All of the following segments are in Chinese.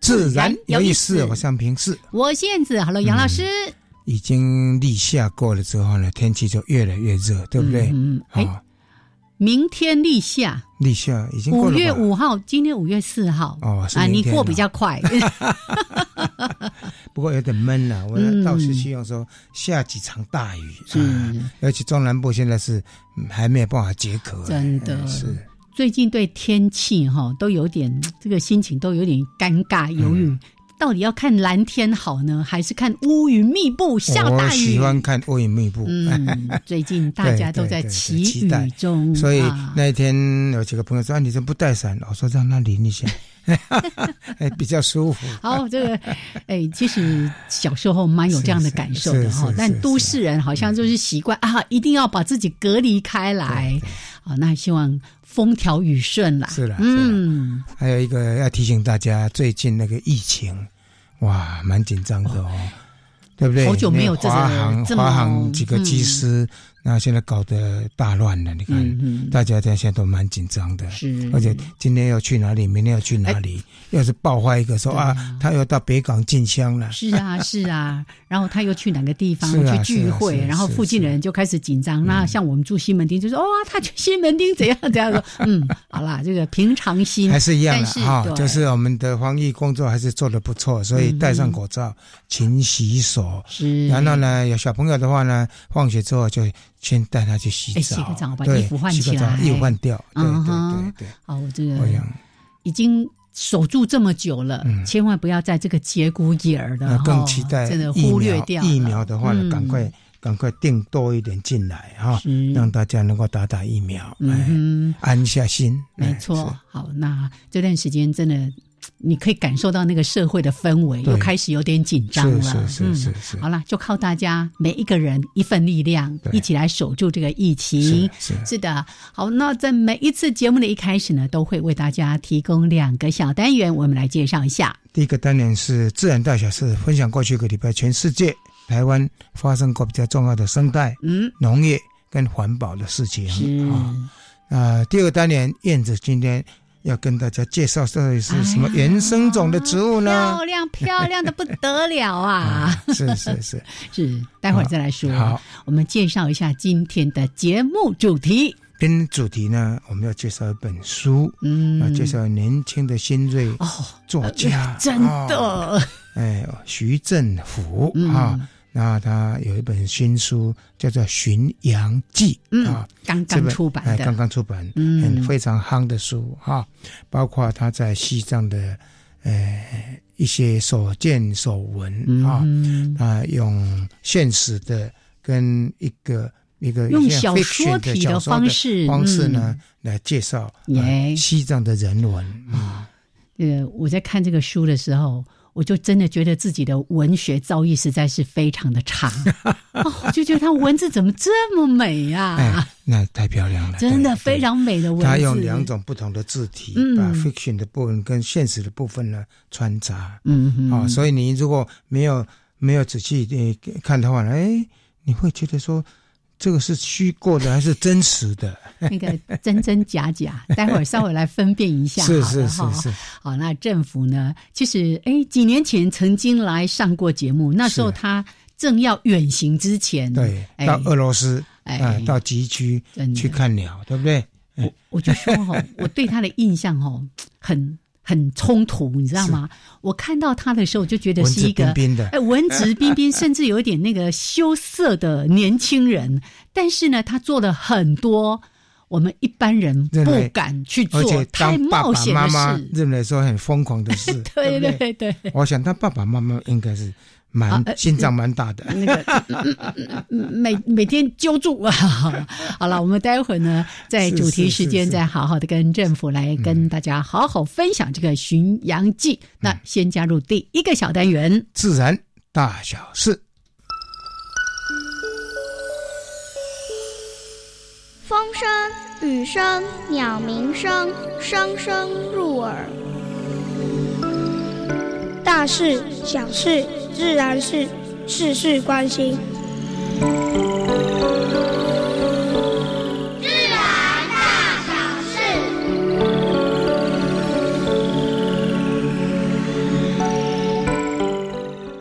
自然有意思。我向平视，我是燕子。Hello，杨老师。已经立夏过了之后呢，天气就越来越热，对不对？嗯，哎，明天立夏，立夏已经五月五号，今天五月四号哦，啊，你过比较快。不过有点闷了，我倒是希望说下几场大雨，嗯，而且中南部现在是还没有办法解渴，真的是。最近对天气哈都有点这个心情都有点尴尬，犹豫到底要看蓝天好呢，还是看乌云密布下大雨？我喜欢看乌云密布。嗯，最近大家都在祈雨中，所以那一天有几个朋友说：“你怎么不带伞？”我说：“让他淋一下，哎，比较舒服。”好，这个哎，其实小时候蛮有这样的感受的哈，但都市人好像就是习惯啊，一定要把自己隔离开来。啊，那希望。风调雨顺啦，是啦，嗯，还有一个要提醒大家，最近那个疫情，哇，蛮紧张的哦，对不对？好久没有华航，华航几个机师。那现在搞得大乱了，你看，大家在现在都蛮紧张的，是，而且今天要去哪里，明天要去哪里，要是爆发一个说啊，他要到北港进香了，是啊，是啊，然后他又去哪个地方去聚会，然后附近的人就开始紧张。那像我们住西门町，就说哦，他去西门町怎样怎样说，嗯，好啦，这个平常心。还是一样的哈，就是我们的防疫工作还是做的不错，所以戴上口罩，勤洗手，是，然后呢，有小朋友的话呢，放学之后就。先带他去洗澡，洗个澡，把衣服换起来，衣服换掉。对对对对。好，这个已经守住这么久了，千万不要在这个节骨眼儿的更期待真的忽略掉疫苗的话呢，赶快赶快订多一点进来哈，让大家能够打打疫苗，嗯，安下心。没错。好，那这段时间真的。你可以感受到那个社会的氛围又开始有点紧张了，是是是是。好了，就靠大家每一个人一份力量，一起来守住这个疫情。是是的，好，那在每一次节目的一开始呢，都会为大家提供两个小单元，我们来介绍一下。第一个单元是自然大小事，分享过去一个礼拜全世界台湾发生过比较重要的生态、嗯，农业跟环保的事情啊。啊，第二个单元燕子今天。要跟大家介绍这里是什么原生种的植物呢？漂亮漂亮的不得了啊！是是是 是，待会儿再来说。好，我们介绍一下今天的节目主题。跟主题呢，我们要介绍一本书，嗯，要介绍年轻的新锐哦作家，真的，哎，徐振甫啊。那他有一本新书叫做《巡洋记》啊，刚刚出版的，刚刚出版，嗯，非常夯的书哈。包括他在西藏的呃一些所见所闻啊，啊，用现实的跟一个一个用小说体的方式方式呢来介绍西藏的人文啊。呃，我在看这个书的时候。我就真的觉得自己的文学造诣实在是非常的差，我就觉得他文字怎么这么美呀？那太漂亮了，真的非常美的文字。他用两种不同的字体，把 fiction 的部分跟现实的部分呢穿插。嗯嗯，啊，所以你如果没有没有仔细看的话，哎，你会觉得说。这个是虚构的还是真实的？那个真真假假，待会儿稍微来分辨一下。是是是是。好，那政府呢？其实，哎，几年前曾经来上过节目，那时候他正要远行之前，对，到俄罗斯，哎，到极区去看鸟，对不对？我我就说哈，我对他的印象哈很很冲突，你知道吗？我看到他的时候，就觉得是一个哎文质彬彬，甚至有一点那个羞涩的年轻人。但是呢，他做了很多我们一般人不敢去做太冒险的事，认为说很疯狂的事。对对对，我想他爸爸妈妈应该是。蛮心脏蛮大的，那个每每天揪住啊！好了，我们待会儿呢，在主题时间再好好的跟政府来跟大家好好分享这个巡洋记。那先加入第一个小单元，自然大小事，风声、雨声、鸟鸣声，声声入耳，大事小事。自然是事事关心。自然大小事。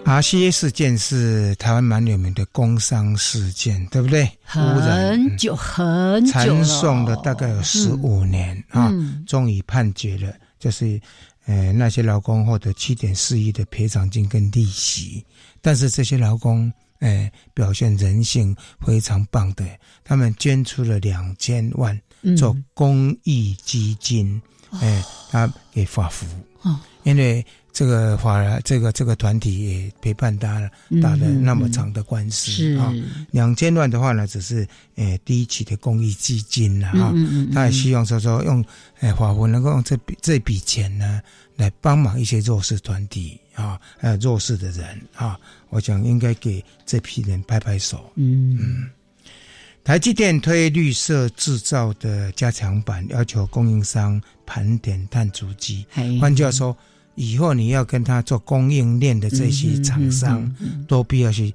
RCA 事件是台湾蛮有名的工伤事件，对不对？很久很久传送了大概有十五年啊，终于判决了，就是。呃，那些劳工获得七点四亿的赔偿金跟利息，但是这些劳工，哎，表现人性非常棒的，他们捐出了两千万做公益基金，哎，他给发福，因为。这个法，这个这个团体也陪伴他打了那么长的官司啊。两千万的话呢，只是呃第一期的公益基金了哈。他也希望说说用诶法国能够用这笔这笔钱呢，来帮忙一些弱势团体啊，还有弱势的人啊。我想应该给这批人拍拍手。嗯嗯。台积电推绿色制造的加强版，要求供应商盘点碳足迹。换句话说。以后你要跟他做供应链的这些厂商，都必要去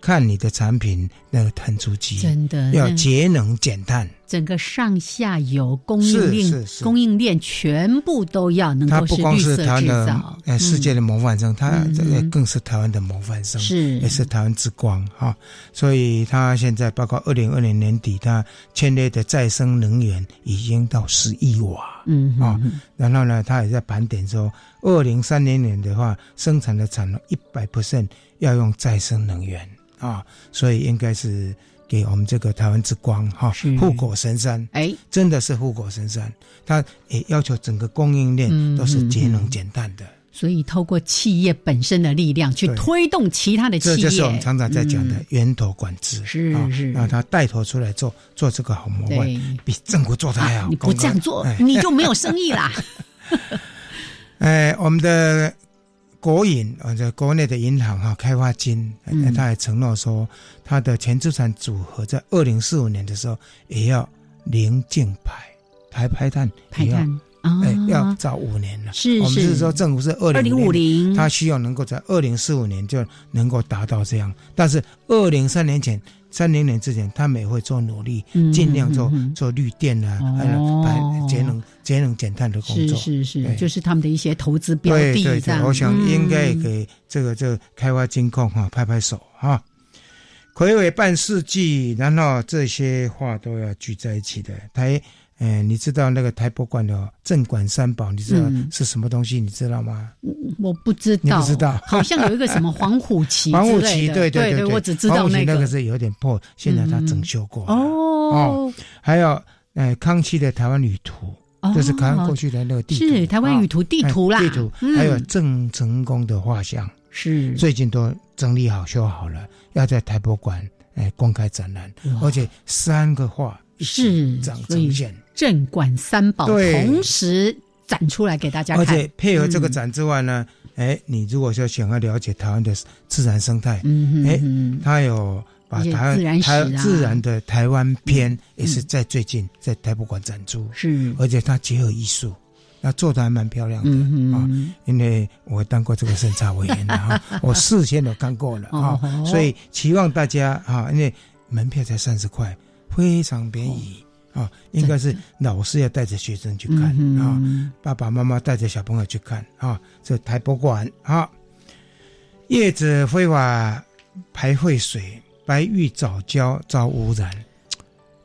看你的产品那个碳足迹，真的要节能减碳。整个上下游供应链，供应链全部都要能够是绿色制造。呃，世界的模范生，他这个更是台湾的模范生，是。也是台湾之光哈。所以他现在包括二零二零年底，他签约的再生能源已经到十亿瓦，嗯啊，然后呢，他也在盘点说，二零三零年的话，生产的产能一百 percent 要用再生能源啊，所以应该是。给我们这个台湾之光哈，护国神山，哎，真的是护国神山。他也要求整个供应链都是节能减碳的。所以，透过企业本身的力量去推动其他的企业，这就是我们常常在讲的源头管制。是是，让他带头出来做做这个好模范，比政府做的还好。你不这样做，你就没有生意啦。哎，我们的。国营啊，在国内的银行哈，开发金，他还承诺说，他的全资产组合在二零四五年的时候也要零净排，排排碳，排碳，哎，要早五年了。是是，我们是。说政府是二零五零，他需要能够在二零四五年就能够达到这样，但是二零三年前。三零年之前，他们也会做努力，尽量做做绿电啊，还有排节能、节能减碳的工作。是是是，就是他们的一些投资标的。对对对，我想应该给这个这个开发金控哈拍拍手哈。魁伟半世纪，然后这些话都要聚在一起的台。哎，你知道那个台博馆的镇馆三宝，你知道是什么东西？你知道吗？我不知道，不知道，好像有一个什么黄虎旗，黄虎旗，对对对，我只知道那个，那个是有点破，现在他整修过哦。还有，哎，康熙的台湾旅途，就是台湾过去的那个地图，是台湾旅图地图啦，地图。还有郑成功的画像，是最近都整理好修好了，要在台博馆哎公开展览，而且三个画是长呈现。镇馆三宝同时展出来给大家看，而且配合这个展之外呢，哎，你如果说想要了解台湾的自然生态，嗯哎，他有把台湾台自然的台湾篇也是在最近在台博馆展出，是，而且他结合艺术，那做的还蛮漂亮的啊。因为我当过这个审查委员的 哈，我事先都看过了啊，所以期望大家啊，因为门票才三十块，非常便宜。啊，应该是老师要带着学生去看啊，爸爸妈妈带着小朋友去看啊。这台博馆啊，叶子非法排废水，白玉藻礁遭污染，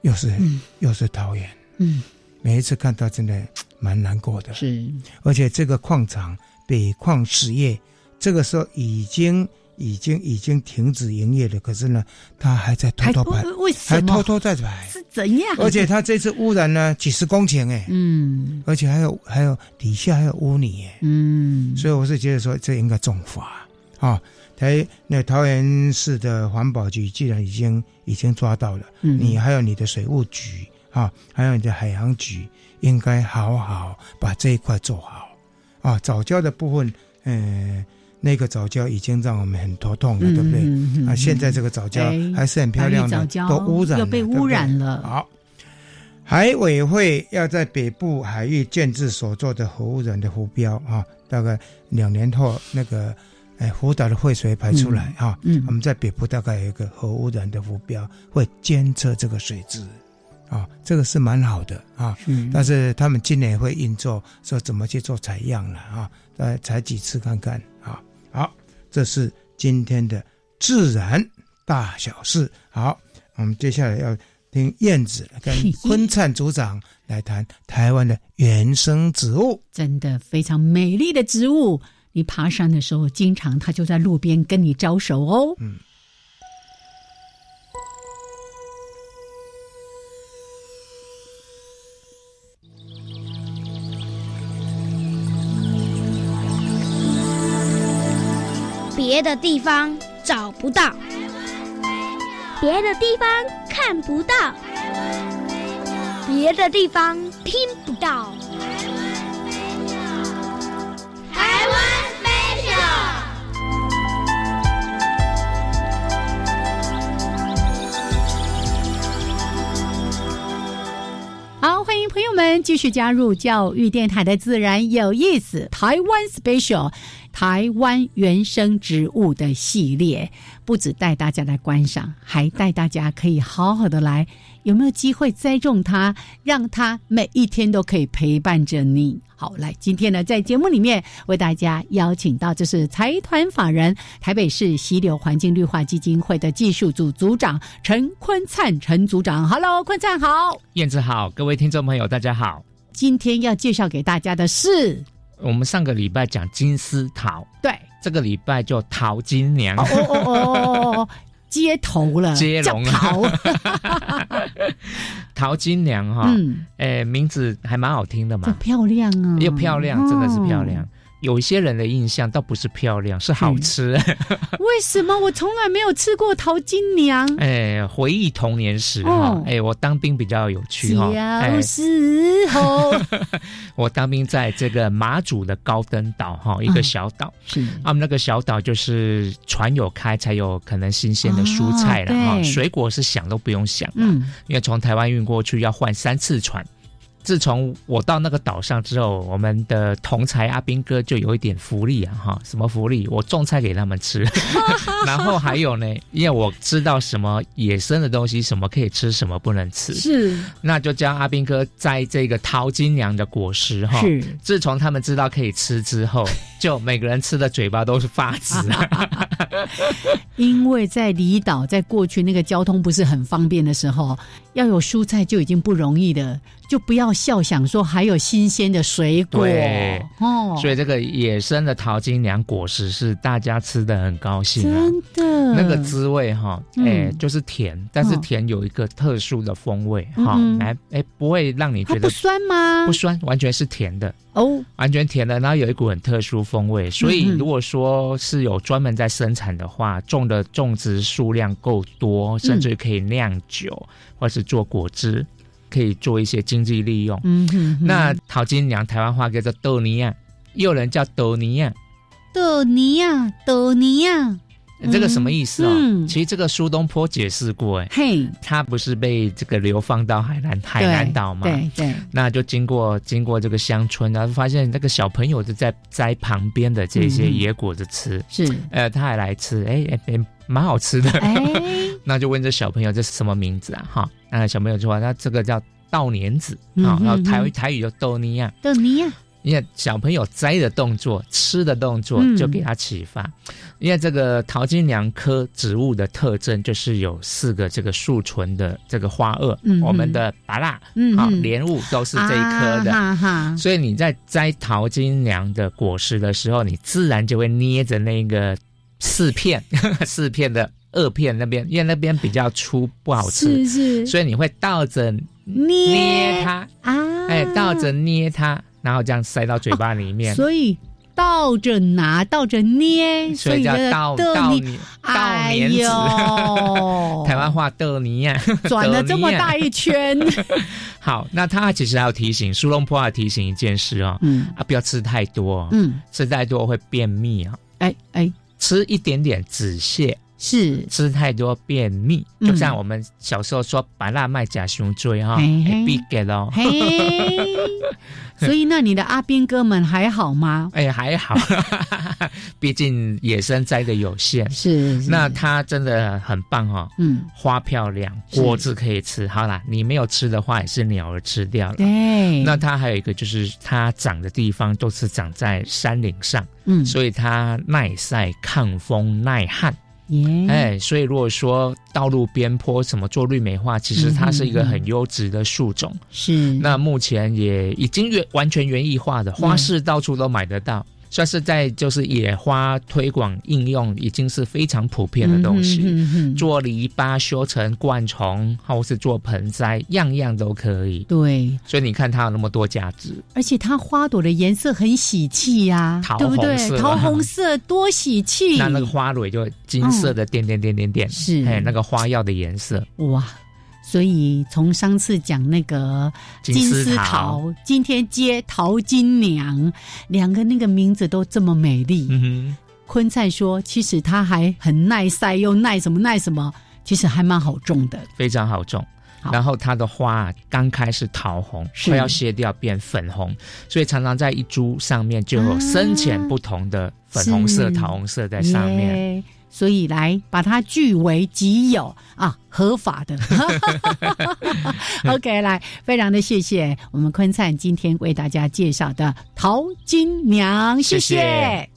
又是又是桃园。嗯，每一次看到真的蛮难过的。是，而且这个矿场北矿实业这个时候已经已经已经停止营业了，可是呢，他还在偷偷排，为什么还偷偷在排？是怎样？而且他这次污染呢几十公顷哎，嗯，而且还有还有底下还有污泥哎，嗯，所以我是觉得说这应该重罚啊。台那桃园市的环保局既然已经已经抓到了，嗯你还有你的水务局啊，还有你的海洋局，应该好好把这一块做好啊。早教的部分，嗯、那个早教已经让我们很头痛了，对不对？啊，现在这个早教哎还是很漂亮的都污染了又被污染了好，海委会要在北部海域建制所做的核污染的浮标啊，大概两年后那个。哎，福岛的废水排出来啊，嗯我们在北部大概有一个核污染的浮标，会监测这个水质，啊，这个是蛮好的啊。是但是他们今年也会运作，说怎么去做采样了啊？再采几次看看啊。好，这是今天的自然大小事。好，我们接下来要听燕子跟昆灿组长来谈台湾的原生植物。真的非常美丽的植物。你爬山的时候，经常它就在路边跟你招手哦。嗯。别的地方找不到，别的地方看不到，别的地方听不到。台湾飞鸟，台湾飞鸟。好，欢迎朋友们继续加入教育电台的自然有意思台湾 Special 台湾原生植物的系列，不止带大家来观赏，还带大家可以好好的来，有没有机会栽种它，让它每一天都可以陪伴着你。好，来，今天呢，在节目里面为大家邀请到，这是财团法人台北市溪流环境绿化基金会的技术组组长陈坤灿陈组长。Hello，坤灿好。燕子好，各位听众朋友，大家好。今天要介绍给大家的是，我们上个礼拜讲金丝桃，对，这个礼拜就淘金娘。哦哦哦哦哦，接头了，接龙了，淘，金娘哈，嗯，哎，名字还蛮好听的嘛，漂亮啊，又漂亮，真的是漂亮。有一些人的印象倒不是漂亮，是好吃。为什么我从来没有吃过淘金娘？哎，回忆童年时哈哦，哎，我当兵比较有趣哈。哎小时候 我当兵在这个马祖的高登岛哈，一个嗯小岛。是他们那个小岛就是船有开才有可能新鲜的蔬菜了哈、哦水果是想都不用想了，嗯因为从台湾运过去要换三次船。自从我到那个岛上之后，我们的同才阿斌哥就有一点福利啊哈，什么福利？我种菜给他们吃，然后还有呢，因为我知道什么野生的东西，什么可以吃，什么不能吃，是那就教阿斌哥摘这个桃金娘的果实哈。是，自从他们知道可以吃之后，就每个人吃的嘴巴都是发紫。因为在离岛，在过去那个交通不是很方便的时候，要有蔬菜就已经不容易了，就不要笑想说还有新鲜的水果。对哦，所以这个野生的桃金娘果实是大家吃的很高兴啊。真的。那个滋味哈，嗯。哎、就是甜，但是哦。甜有一个特殊的风味哈嗯，来、哎，不会让你觉得不酸吗？不酸，完全是甜的，哦，完全甜的，然后有一股很特殊风味。所以如果说是有专门在生产的话，种的种植数量够多，甚至可以酿酒、或是做果汁，可以做一些经济利用。嗯哼哼那淘金娘台湾话叫做豆尼亚，也有人叫豆尼亚，豆泥亚，豆泥呀，这个什么意思哦？嗯其实这个苏东坡解释过，哎，嘿，他不是被这个流放到海南海南岛嘛？对对，那就经过经过这个乡村，然后发现那个小朋友就在摘旁边的这些嗯野果子吃，是，呃，他还来吃，哎哎哎，蛮好吃的。哎，那就问这小朋友这是什么名字啊？哈，那小朋友就说他这个叫稻莲子嗯啊，然后嗯嗯台台语叫豆尼亚。豆泥呀，因为小朋友摘的动作、吃的动作就给他启发。因为这个桃金娘科植物的特征就是有四个这个树唇的这个花萼，我们的芭辣、好莲雾都是这一科的，所以你在摘桃金娘的果实的时候，你自然就会捏着那个四片 四片的。萼片那边，因为那边比较粗，不好吃，是是，所以你会倒着捏它啊，哎，倒着捏它，然后这样塞到嘴巴里面。所以倒着拿，倒着捏，所以叫倒倒捏倒黏子。台湾话豆泥呀，转了这么大一圈。好，那他其实要提醒苏龙坡要提醒一件事哦，嗯啊，不要吃太多，嗯，吃太多会便秘啊。哎哎，吃一点点止泻。是吃太多便秘，就像我们小时候说“白辣麦假胸椎”哈，必给喽。所以，那你的阿兵哥们还好吗？哎，还好，毕竟野生栽的有限。是，那它真的很棒哈。嗯，花漂亮，果子可以吃。好啦，你没有吃的话，也是鸟儿吃掉了。对。那它还有一个，就是它长的地方都是长在山岭上，嗯，所以它耐晒、抗风、耐旱。哎，所以如果说道路边坡什么做绿美化，其实它是一个很优质的树种。是，那目前也已经原完全园艺化的花市到处都买得到。算是在就是野花推广应用已经是非常普遍的东西，做篱笆修成灌丛，或是做盆栽，样样都可以。对，所以你看它有那么多价值，而且它花朵的颜色很喜气呀，对不对？桃红色多喜气，那那个花蕊就金色的点点点点点，是。哎那个花药的颜色，哇。所以从上次讲那个金丝桃，今天接桃金娘，两个那个名字都这么美丽。昆菜说，其实它还很耐晒，又耐什么耐什么，其实还蛮好种的，非常好种。然后它的花刚开始桃红，快要谢掉变粉红，所以常常在一株上面就有深浅不同的粉红色、桃红色在上面。所以来把它据为己有啊，合法的。OK，来，非常的谢谢我们坤灿今天为大家介绍的淘金娘，谢谢。好，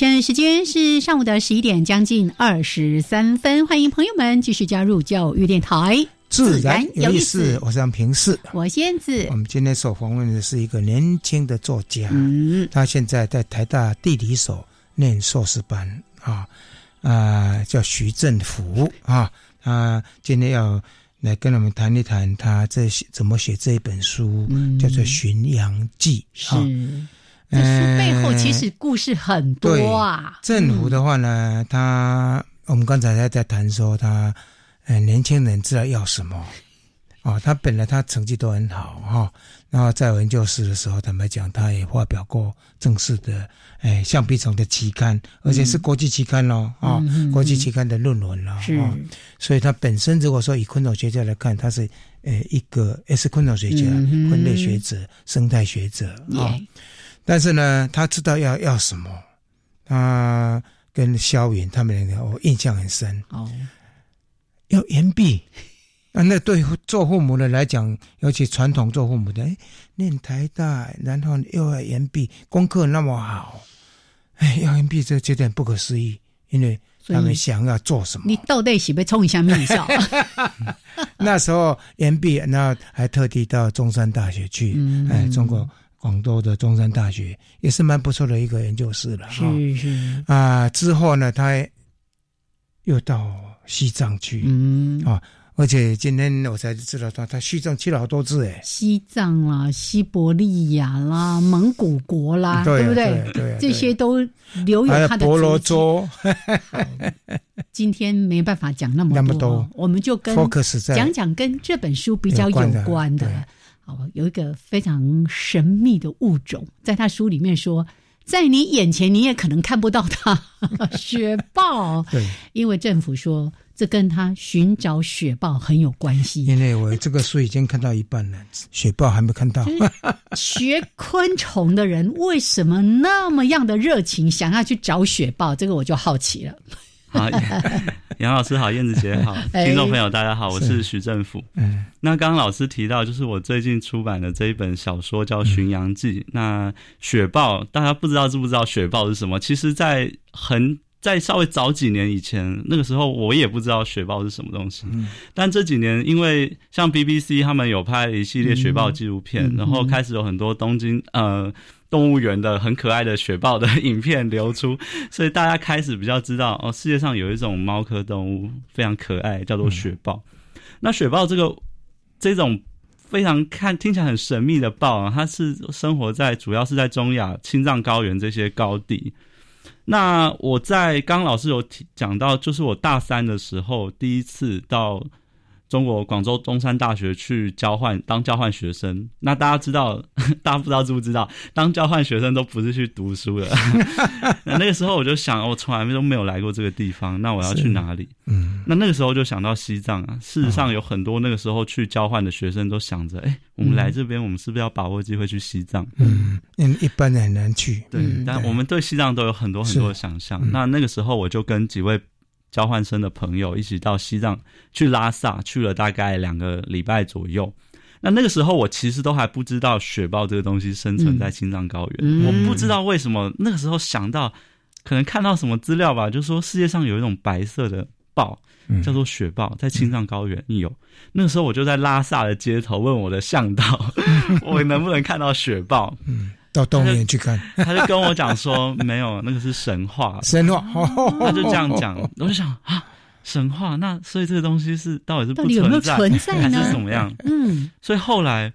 现在时间是上午的十一点，将近二十三分。欢迎朋友们继续加入教育电台，自然有意思。我是平视，我仙子。我们今天所访问的是一个年轻的作家，嗯，他现在在台大地理所念硕士班啊啊，叫徐振福啊。他今天要来跟我们谈一谈他这怎么写这一本书，叫做《巡洋记》啊。这书背后其实故事很多啊。政府的话呢，他我们刚才在在谈说他，呃，年轻人知道要什么，哦，他本来他成绩都很好哈，然后在文教室的时候，坦白讲，他也发表过正式的，哎，橡皮虫的期刊，而且是国际期刊咯，啊，国际期刊的论文了，是，所以他本身如果说以昆虫学家来看，他是呃一个也是昆虫学家、分类学者、生态学者啊。但是呢，他知道要要什么，他跟萧云他们两个，我印象很深。哦，要岩壁啊，那对做父母的来讲，尤其传统做父母的，哎，念台大，然后又要岩壁，功课那么好，哎，要岩壁，这有点不可思议，因为他们想要做什么？你到底是被冲一下名校？那时候岩壁，然后还特地到中山大学去，哎，中国。广州的中山大学也是蛮不错的一个研究室了，是是啊。之后呢，他又到西藏去，嗯啊，而且今天我才知道他他西藏去了好多次哎，西藏啦、西伯利亚啦、蒙古国啦，对不对？对，这些都留有他的婆罗洲。今天没办法讲那么多，我们就跟讲讲跟这本书比较有关的。好，有一个非常神秘的物种，在他书里面说。在你眼前，你也可能看不到它。雪豹，对，因为政府说这跟他寻找雪豹很有关系。因为我这个书已经看到一半了，雪豹还没看到。学昆虫的人为什么那么样的热情，想要去找雪豹？这个我就好奇了。好，杨老师好，燕子姐好，听众朋友大家好，我是徐正福。嗯，那刚刚老师提到，就是我最近出版的这一本小说叫《巡洋记》。那雪豹，大家不知道知不知道雪豹是什么？其实，在很在稍微早几年以前，那个时候我也不知道雪豹是什么东西。嗯，但这几年，因为像 BBC 他们有拍一系列雪豹纪录片，然后开始有很多东京呃。动物园的很可爱的雪豹的影片流出，所以大家开始比较知道哦，世界上有一种猫科动物非常可爱，叫做雪豹。那雪豹这个这种非常看听起来很神秘的豹啊，它是生活在主要是在中亚青藏高原这些高地。那我在刚老师有讲到，就是我大三的时候第一次到。中国广州中山大学去交换当交换学生，那大家知道，大家不知道知不知道？当交换学生都不是去读书的。那那个时候我就想，我从来都没有来过这个地方，那我要去哪里？嗯，那那个时候就想到西藏啊。事实上，有很多那个时候去交换的学生都想着，哎，我们来这边，我们是不是要把握机会去西藏？嗯，因为一般人很难去。对，但我们对西藏都有很多很多的想象。那那个时候我就跟几位。交换生的朋友一起到西藏去拉萨，去了大概两个礼拜左右。那那个时候我其实都还不知道雪豹这个东西生存在青藏高原。我不知道为什么那个时候想到，可能看到什么资料吧，就说世界上有一种白色的豹，叫做雪豹，在青藏高原有。那个时候我就在拉萨的街头问我的向导，我能不能看到雪豹？到动物园去看，他就跟我讲说没有，那个是神话，神话，他就这样讲。我就想啊，神话，那所以这个东西是到底是不存在还是怎么样？嗯，所以后来，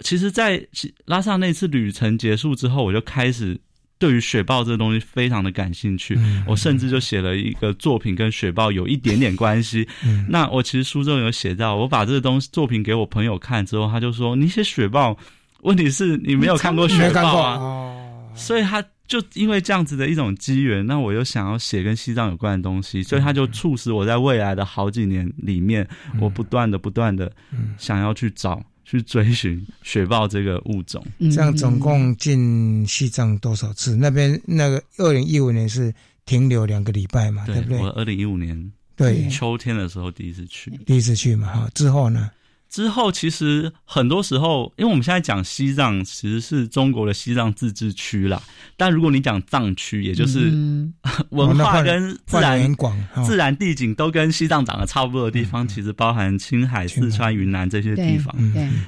其实，在拉萨那次旅程结束之后，我就开始对于雪豹这个东西非常的感兴趣。我甚至就写了一个作品跟雪豹有一点点关系。那我其实书中有写到，我把这个东西作品给我朋友看之后，他就说：“你写雪豹。”问题是你没有看过雪豹啊，所以他就因为这样子的一种机缘，那我又想要写跟西藏有关的东西，所以他就促使我在未来的好几年里面，我不断的不断的想要去找去追寻雪豹这个物种。这样总共进西藏多少次？那边那个二零一五年是停留两个礼拜嘛，对不对？我二零一五年对秋天的时候第一次去，第一次去嘛，哈，之后呢？之后，其实很多时候，因为我们现在讲西藏，其实是中国的西藏自治区啦。但如果你讲藏区，也就是 文化跟自然自然地景都跟西藏长得差不多的地方，其实包含青海、四川、云南这些地方。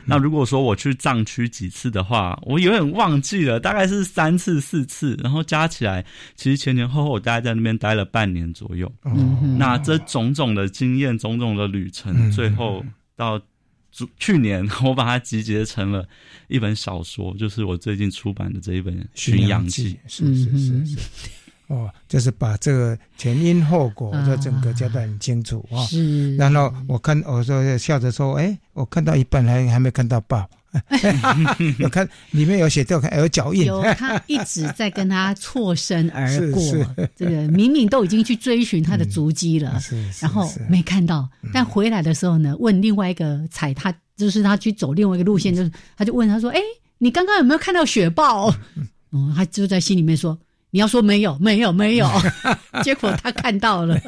那如果说我去藏区几次的话，我有点忘记了，大概是三次、四次，然后加起来，其实前前后后我大概在那边待了半年左右。那这种种的经验、种种的旅程，最后到。去年 我把它集结成了一本小说，就是我最近出版的这一本《巡洋记》。是是是是，哦，就是把这个前因后果这整个交代很清楚啊。是。然后我看我说笑着说：“哎，我看到一半还还没看到报。” 有看里面有写掉看有脚印，有他一直在跟他错身而过。这个明明都已经去追寻他的足迹了，然后没看到。但回来的时候呢，问另外一个踩他，就是他去走另外一个路线，就是他就问他说：“哎，你刚刚有没有看到雪豹？”哦，他就在心里面说。你要说没有，没有，没有，结果他看到了。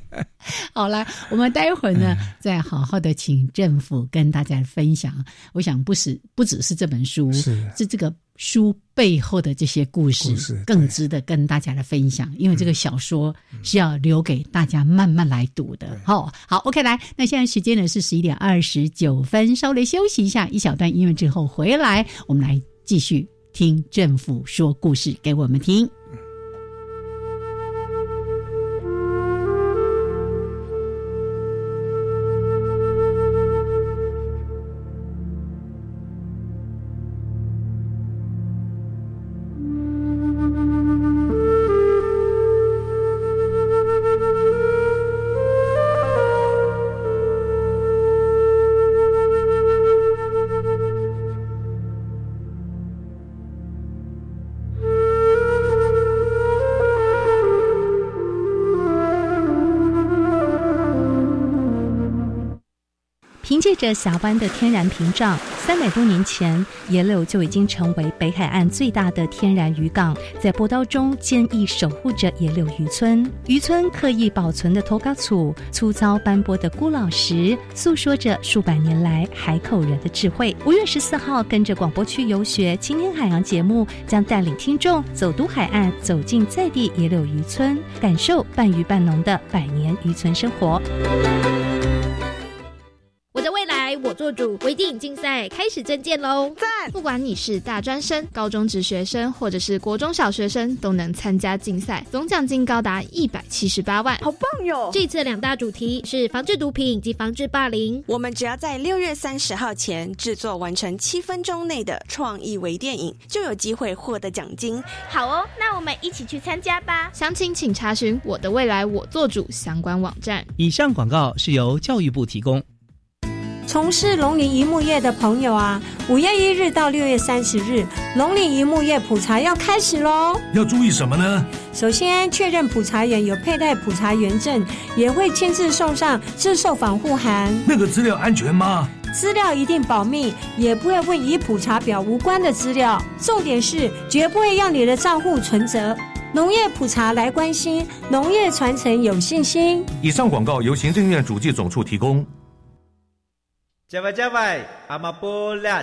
好了，我们待会儿呢，再好好的请政府跟大家分享。我想，不是不只是这本书，是这这个书背后的这些故事，更值得跟大家来分享。因为这个小说是要留给大家慢慢来读的。好，好，OK，来，那现在时间呢是十一点二十九分，稍微休息一下，一小段音乐之后回来，我们来继续。听政府说故事给我们听。着峡湾的天然屏障，三百多年前，野柳就已经成为北海岸最大的天然渔港，在波涛中坚毅守护着野柳渔村。渔村刻意保存的托嘎土，粗糙斑驳的孤老石，诉说着数百年来海口人的智慧。五月十四号，跟着广播区游学青天海洋节目，将带领听众走读海岸，走进在地野柳渔村，感受半渔半农的百年渔村生活。微电影竞赛开始征件喽！赞！不管你是大专生、高中职学生，或者是国中小学生，都能参加竞赛，总奖金高达一百七十八万，好棒哟！这次两大主题是防治毒品以及防治霸凌。我们只要在六月三十号前制作完成七分钟内的创意微电影，就有机会获得奖金。好哦，那我们一起去参加吧！详情请查询“我的未来我做主”相关网站。以上广告是由教育部提供。从事农林一牧业的朋友啊，五月一日到六月三十日，农林一牧业普查要开始喽。要注意什么呢？首先确认普查员有佩戴普查员证，也会亲自送上自售防护函。那个资料安全吗？资料一定保密，也不会问与普查表无关的资料。重点是绝不会让你的账户存折。农业普查来关心，农业传承有信心。以上广告由行政院主计总处提供。加外加外，阿玛波拉，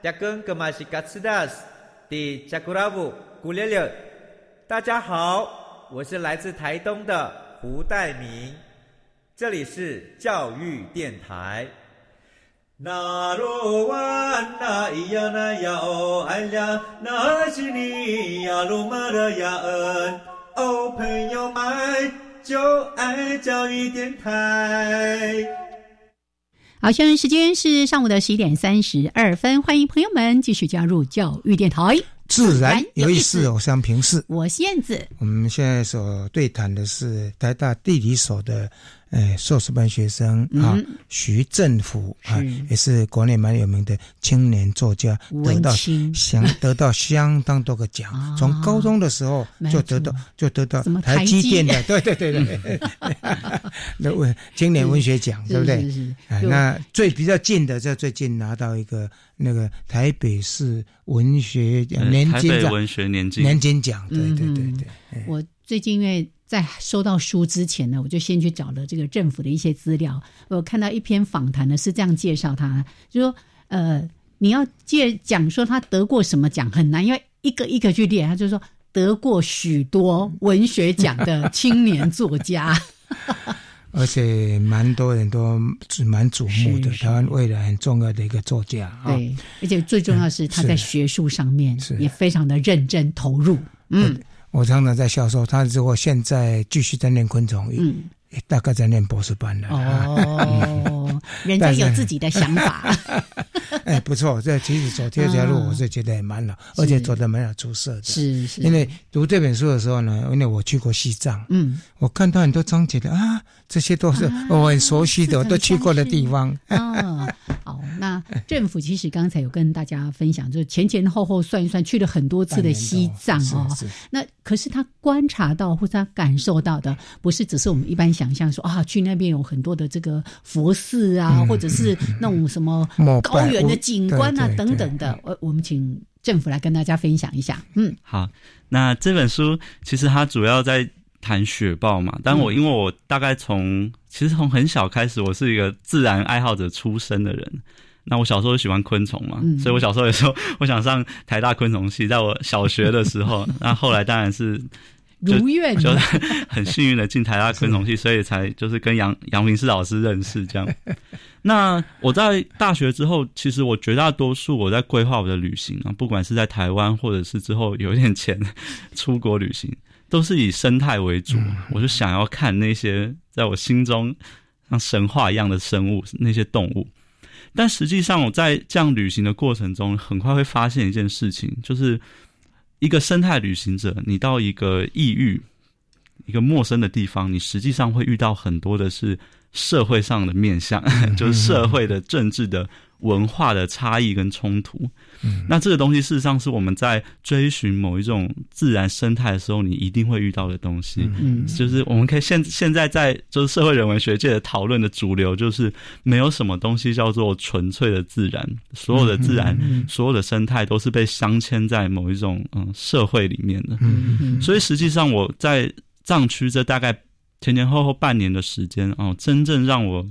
扎根格玛西卡斯达斯，的加古拉布古列列。大家好，我是来自台东的胡代明，这里是教育电台。那罗哇那咿呀那呀哦哎呀，那是你呀鲁玛的呀恩哦，朋友们就爱教育电台。好，现在时间是上午的十一点三十二分，欢迎朋友们继续加入教育电台，自然有意思，我想平视，我是燕子。我们现在所对谈的是台大地理所的。哎，硕士班学生啊，徐振甫啊，也是国内蛮有名的青年作家，得到相 得到相当多个奖。从高中的时候就得到就得到台积电的，对对对对，那文青年文学奖，对不对？那最比较近的，就最近拿到一个那个台北市文学年金奖，文学年金。年金奖，对对对对。我最近因为。在收到书之前呢，我就先去找了这个政府的一些资料。我看到一篇访谈呢，是这样介绍他，就说：呃，你要介讲说他得过什么奖很难，因为一个一个去列。他就说得过许多文学奖的青年作家，而且蛮多人都蛮瞩目的，台湾未来很重要的一个作家。对，而且最重要是他在学术上面也非常的认真投入。嗯。我常常在笑说，他如果现在继续在念昆虫，嗯，大概在念博士班了。哦，人家有自己的想法。哎，不错，这其实走这条路，我是觉得也蛮好，而且走的蛮有出色的。是是。因为读这本书的时候呢，因为我去过西藏，嗯，我看到很多章节的啊，这些都是我很熟悉的，我都去过的地方。哦，好，那政府其实刚才有跟大家分享，就是前前后后算一算，去了很多次的西藏哦。那可是他观察到或者他感受到的，不是只是我们一般想象说啊，去那边有很多的这个佛寺啊，或者是那种什么高原的景观啊等等的。我我们请政府来跟大家分享一下。嗯，好，那这本书其实它主要在谈雪豹嘛，但我因为我大概从其实从很小开始，我是一个自然爱好者出身的人。那我小时候喜欢昆虫嘛，所以我小时候也说我想上台大昆虫系。在我小学的时候，那后来当然是如愿，就是 很幸运的进台大昆虫系，所以才就是跟杨杨明世老师认识这样。那我在大学之后，其实我绝大多数我在规划我的旅行啊，不管是在台湾或者是之后有点钱出国旅行，都是以生态为主。我就想要看那些在我心中像神话一样的生物，那些动物。但实际上，我在这样旅行的过程中，很快会发现一件事情，就是一个生态旅行者，你到一个异域、一个陌生的地方，你实际上会遇到很多的是社会上的面向，就是社会的、政治的、文化的差异跟冲突。嗯，那这个东西事实上是我们在追寻某一种自然生态的时候，你一定会遇到的东西。嗯，就是我们可以现现在在就是社会人文学界的讨论的主流，就是没有什么东西叫做纯粹的自然，所有的自然，所有的生态都是被镶嵌在某一种嗯社会里面的。嗯，所以实际上我在藏区这大概前前后后半年的时间哦，真正让我。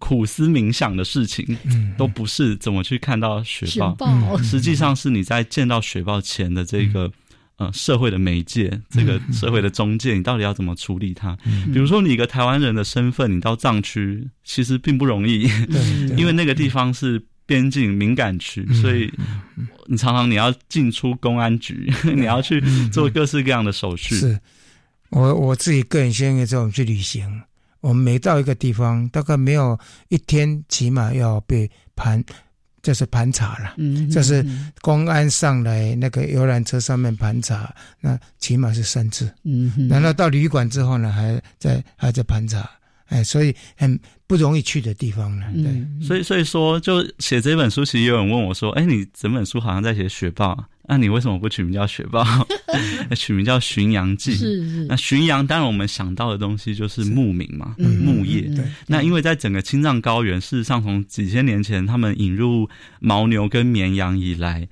苦思冥想的事情，都不是怎么去看到雪豹，实际上是你在见到雪豹前的这个呃社会的媒介，这个社会的中介，你到底要怎么处理它？比如说，你一个台湾人的身份，你到藏区其实并不容易，因为那个地方是边境敏感区，所以你常常你要进出公安局，你要去做各式各样的手续。是我我自己个人现在这种去旅行。我们每到一个地方，大概没有一天，起码要被盘，就是盘查了。嗯，就是公安上来那个游览车上面盘查，那起码是三次。嗯，然后到旅馆之后呢，还在还在盘查。哎，所以很不容易去的地方呢。对，所以所以说，就写这本书，其实也有人问我说：“哎，你整本书好像在写雪豹。” 那你为什么不取名叫雪豹？取名叫巡洋记？是是。那巡洋当然我们想到的东西就是牧民嘛，牧业。对。那因为在整个青藏高原，事实上从几千年前他们引入牦牛跟绵羊以来，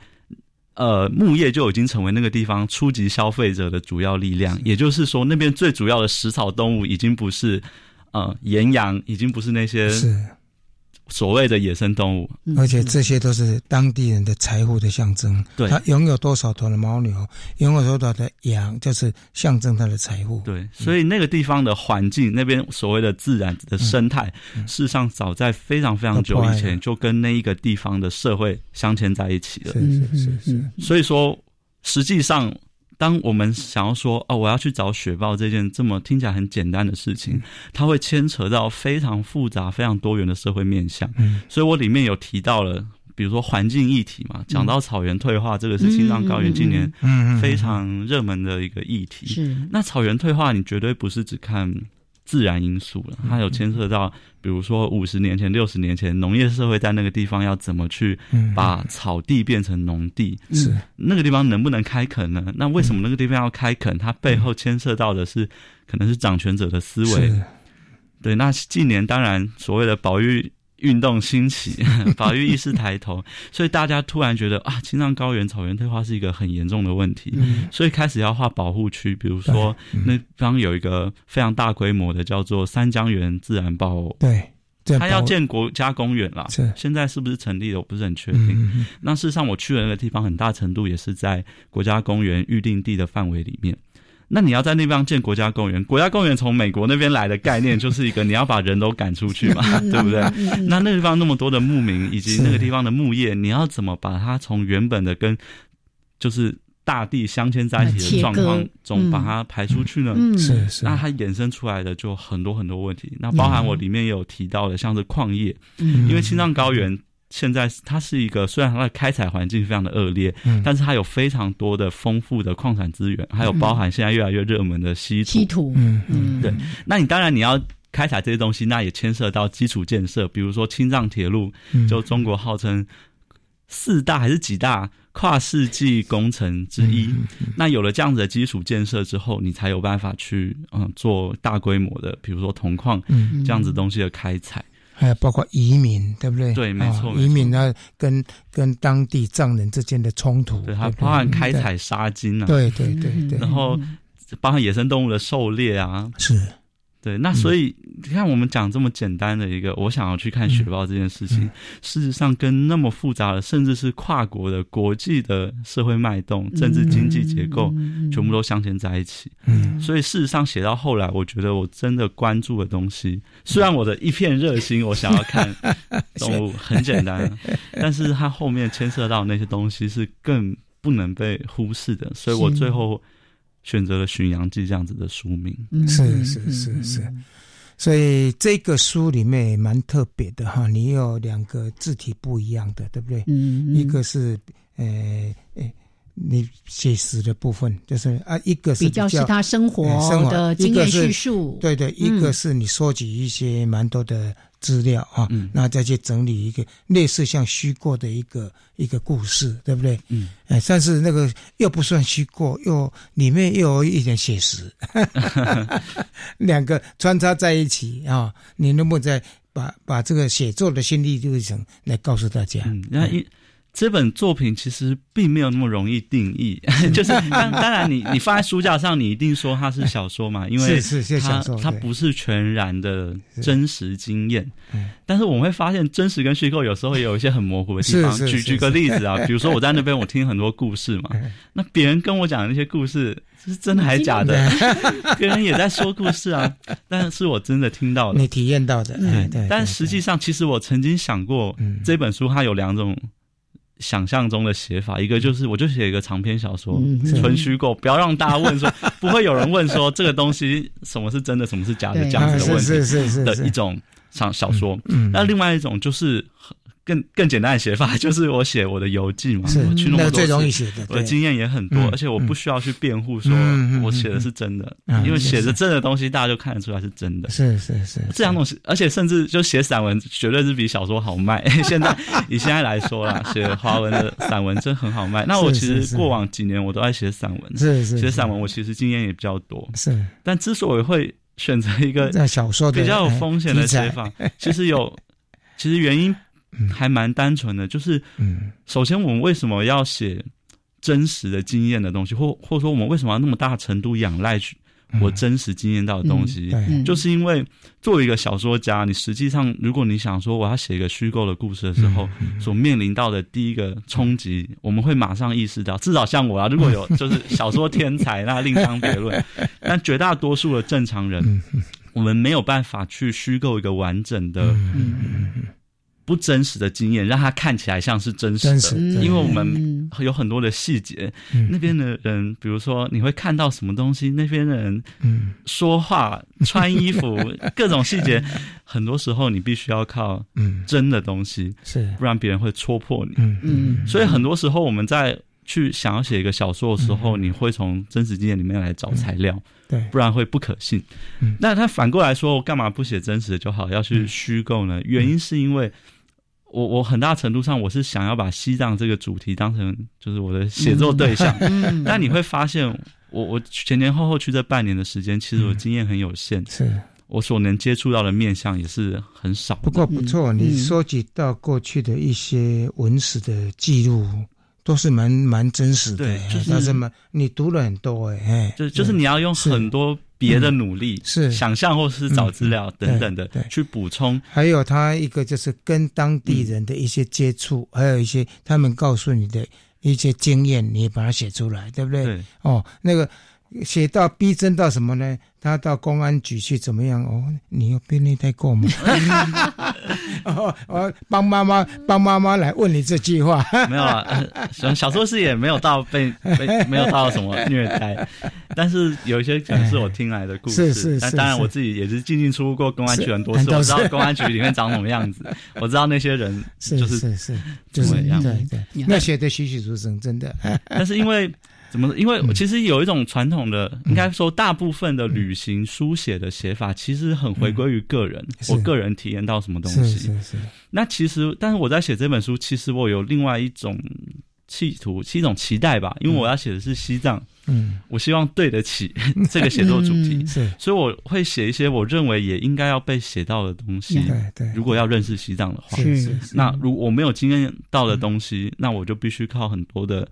呃，牧业就已经成为那个地方初级消费者的主要力量。也就是说，那边最主要的食草动物已经不是呃岩羊，已经不是那些。是。所谓的野生动物，而且这些都是当地人的财富的象征。对，他拥有多少头的牦牛，拥有多少的羊，就是象征他的财富。对，所以那个地方的环境，那边所谓的自然的生态，事实上早在非常非常久以前，就跟那一个地方的社会镶嵌在一起了。是是是是。所以说，实际上。当我们想要说哦，我要去找雪豹这件这么听起来很简单的事情，它会牵扯到非常复杂、非常多元的社会面向。嗯，所以我里面有提到了，比如说环境议题嘛，讲到草原退化，这个是青藏高原今年非常热门的一个议题。是，那草原退化，你绝对不是只看。自然因素了，它有牵涉到，比如说五十年前、六十年前，农业社会在那个地方要怎么去把草地变成农地？是那个地方能不能开垦呢？那为什么那个地方要开垦？它背后牵涉到的是，可能是掌权者的思维。对，那近年当然所谓的保育。运动兴起，法律意识抬头，所以大家突然觉得啊，青藏高原草原退化是一个很严重的问题，所以开始要画保护区。比如说，那方有一个非常大规模的叫做三江源自然保护，对，他要建国家公园了。现在是不是成立了？我不是很确定。那事实上，我去的那个地方，很大程度也是在国家公园预定地的范围里面。那你要在那方建国家公园，国家公园从美国那边来的概念就是一个你要把人都赶出去嘛，对不对？那那个地方那么多的牧民以及那个地方的牧业，你要怎么把它从原本的跟就是大地镶嵌在一起的状况中把它排出去呢？是是。那它衍生出来的就很多很多问题，那包含我里面也有提到的，像是矿业，因为青藏高原。现在它是一个，虽然它的开采环境非常的恶劣，嗯，但是它有非常多的丰富的矿产资源，还有包含现在越来越热门的稀土。稀土，嗯嗯，对。那你当然你要开采这些东西，那也牵涉到基础建设，比如说青藏铁路，就中国号称四大还是几大跨世纪工程之一。那有了这样子的基础建设之后，你才有办法去嗯做大规模的，比如说铜矿这样子东西的开采。还有包括移民，对不对？对，没错。移民呢，跟跟当地藏人之间的冲突，对，它包含开采沙金啊，对对对对。然后包含野生动物的狩猎啊，是。对，那所以你看，我们讲这么简单的一个，我想要去看雪豹这件事情，事实上跟那么复杂的，甚至是跨国的国际的社会脉动、政治经济结构，全部都镶嵌在一起。嗯，所以事实上写到后来，我觉得我真的关注的东西，虽然我的一片热心，我想要看 动物很简单，但是它后面牵涉到那些东西是更不能被忽视的，所以我最后。选择了《巡洋记》这样子的书名，是是是是，所以这个书里面也蛮特别的哈。你有两个字体不一样的，对不对？嗯，一个是呃诶，你写实的部分，就是啊，一个是比较是他生活的经验叙述，对对，一个是你收集一些蛮多的资料啊，那再去整理一个类似像虚构的一个一个故事，对不对？嗯，哎，但是那个又不算虚构，又里面又有一点写实，两个穿插在一起啊，你能不能再把把这个写作的心力历程来告诉大家？嗯，那一。这本作品其实并没有那么容易定义，就是当当然你你放在书架上，你一定说它是小说嘛，因为它它不是全然的真实经验。但是我们会发现，真实跟虚构有时候也有一些很模糊的地方。举举个例子啊，比如说我在那边我听很多故事嘛，那别人跟我讲的那些故事是真的还是假的？别人也在说故事啊，但是我真的听到的，你体验到的。对，但实际上，其实我曾经想过，这本书它有两种。想象中的写法，一个就是我就写一个长篇小说，纯虚构，不要让大家问说，不会有人问说这个东西什么是真的，什么是假的这样子的问题的一种小小说。那另外一种就是。更更简单的写法 就是我写我的游记嘛，我去那么多次，我的经验也很多，而且我不需要去辩护说我写的是真的，因为写的真的东西大家就看得出来是真的。是是是，这两种是，而且甚至就写散文绝对是比小说好卖。现在以现在来说啦，写华文的散文真很好卖。那我其实过往几年我都在写散文，是是写散文，我其实经验也比较多。是，但之所以会选择一个小说比较有风险的写法，其实有其实原因。还蛮单纯的，就是，首先我们为什么要写真实的经验的东西，或或者说我们为什么要那么大程度仰赖我真实经验到的东西，就是因为作为一个小说家，你实际上如果你想说我要写一个虚构的故事的时候，所面临到的第一个冲击，我们会马上意识到，至少像我啊，如果有就是小说天才，那另当别论，但绝大多数的正常人，我们没有办法去虚构一个完整的。不真实的经验，让它看起来像是真实的，因为我们有很多的细节。那边的人，比如说你会看到什么东西，那边的人说话、穿衣服，各种细节，很多时候你必须要靠真的东西，是。不然别人会戳破你。嗯，所以很多时候我们在去想要写一个小说的时候，你会从真实经验里面来找材料。对，不然会不可信。那他反过来说，我干嘛不写真实的就好，要去虚构呢？原因是因为我我很大程度上我是想要把西藏这个主题当成就是我的写作对象。但你会发现，我我前前后后去这半年的时间，其实我经验很有限，是我所能接触到的面相也是很少。不过不错，你收集到过去的一些文史的记录。都是蛮蛮真实的，对，就是那什么，你读了很多哎，就就是你要用很多别的努力，是想象或是找资料等等的去补充。还有他一个就是跟当地人的一些接触，还有一些他们告诉你的一些经验，你把它写出来，对不对？对，哦，那个写到逼真到什么呢？他到公安局去怎么样？哦，你有便利带过吗？哦，我帮妈妈帮妈妈来问你这句话。没有啊，小小说是也没有到被被没有到什么虐待，但是有一些可能是我听来的故事。是是是。但当然我自己也是进进出出过公安局很多次，我知道公安局里面长什么样子，我知道那些人就是是是就是样。对对，那写的栩栩如生，真的。但是因为。怎么？因为其实有一种传统的，应该说大部分的旅行书写的写法，其实很回归于个人，我个人体验到什么东西。是是是。那其实，但是我在写这本书，其实我有另外一种企图，是一种期待吧。因为我要写的是西藏，嗯，我希望对得起 这个写作主题，是，所以我会写一些我认为也应该要被写到的东西。对对。如果要认识西藏的话，是是是。那如我没有经验到的东西，那我就必须靠很多的。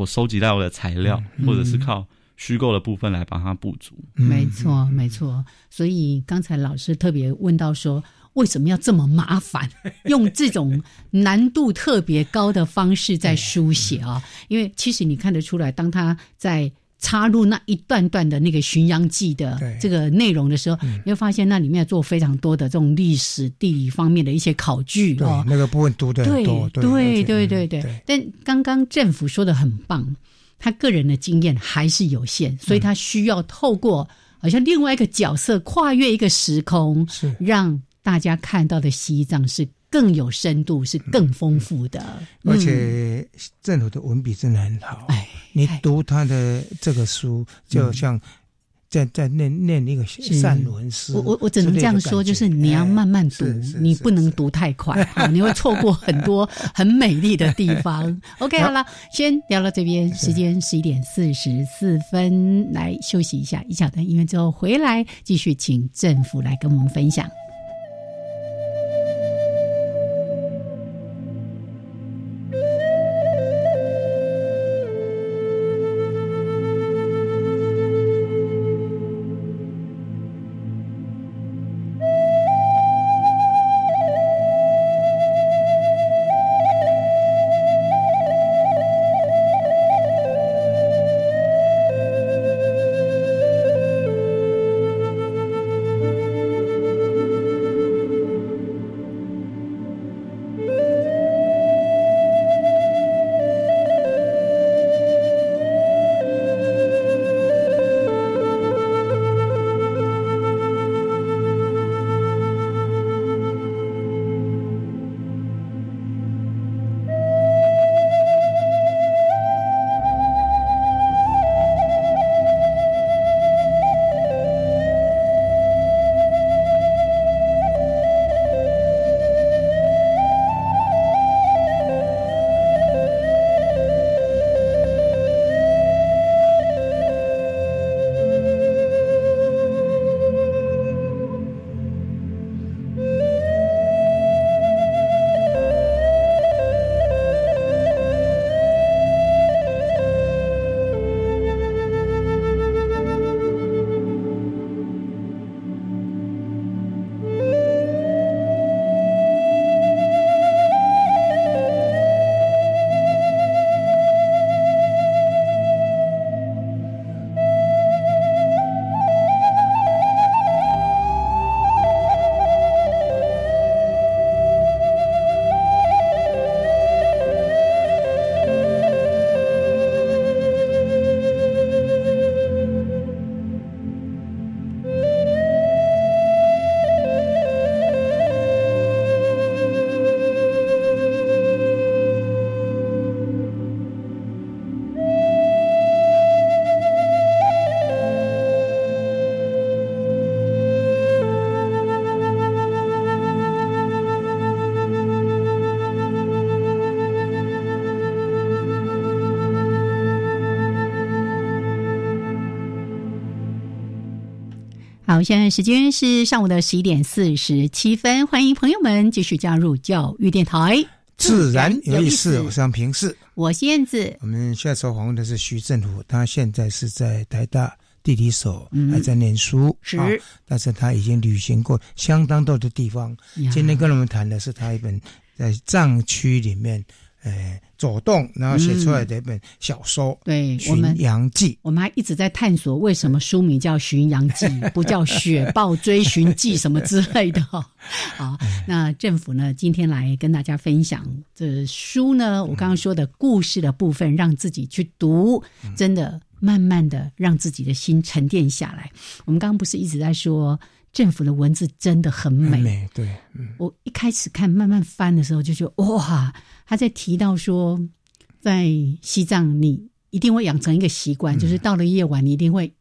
我收集到的材料，或者是靠虚构的部分来帮它补足。没错，没错。所以刚才老师特别问到说，为什么要这么麻烦，用这种难度特别高的方式在书写啊？因为其实你看得出来，当他在。插入那一段段的那个巡洋记的这个内容的时候，你会发现那里面做非常多的这种历史地理方面的一些考据哦，那个部分读的多，对对对对。但刚刚政府说的很棒，他个人的经验还是有限，所以他需要透过好像另外一个角色跨越一个时空，是。让大家看到的西藏是。更有深度，是更丰富的，而且政府的文笔真的很好。哎，你读他的这个书，就像在在念念那个散文诗。我我我只能这样说，就是你要慢慢读，你不能读太快，你会错过很多 很美丽的地方。OK，好了，先聊到这边，时间十一点四十四分，来休息一下，一小段音乐之后回来继续，请政府来跟我们分享。好，现在时间是上午的十一点四十七分，欢迎朋友们继续加入教育电台，自然有意思。我是杨平视，我是燕子。我们下次访问的是徐政府，他现在是在台大地理所，还在念书，是，但是他已经旅行过相当多的地方。今天跟我们谈的是他一本在藏区里面。哎，走动，然后写出来的一本小说，对，《巡洋记》。我们还一直在探索为什么书名叫《巡洋记》，不叫《雪豹追寻记》什么之类的。好，那政府呢，今天来跟大家分享这书呢，我刚刚说的故事的部分，让自己去读，真的慢慢的让自己的心沉淀下来。我们刚刚不是一直在说。政府的文字真的很美，对，我一开始看慢慢翻的时候就觉得哇，他在提到说，在西藏你一定会养成一个习惯，就是到了夜晚你一定会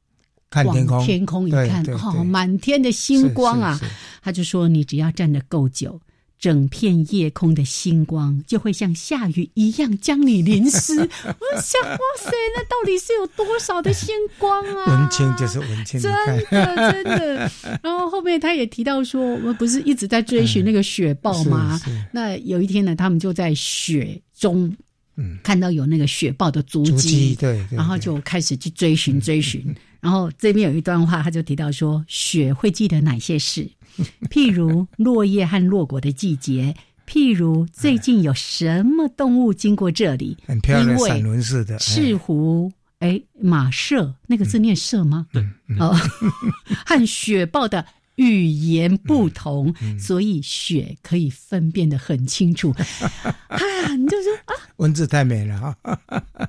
看天空，天空一看，哦，满天的星光啊，他就说你只要站得够久。整片夜空的星光就会像下雨一样将你淋湿。我想，哇塞，那到底是有多少的星光啊？文青就是文青，真的真的。然后后面他也提到说，我们不是一直在追寻那个雪豹吗？那有一天呢，他们就在雪中，嗯，看到有那个雪豹的足迹，对，然后就开始去追寻追寻。然后这边有一段话，他就提到说，雪会记得哪些事？譬如落叶和落果的季节，譬如最近有什么动物经过这里？很漂亮，散轮式的赤狐，哎，马舍那个字念舍吗？对，哦，和雪豹的。语言不同，所以雪可以分辨的很清楚。啊，你就说啊，文字太美了哈。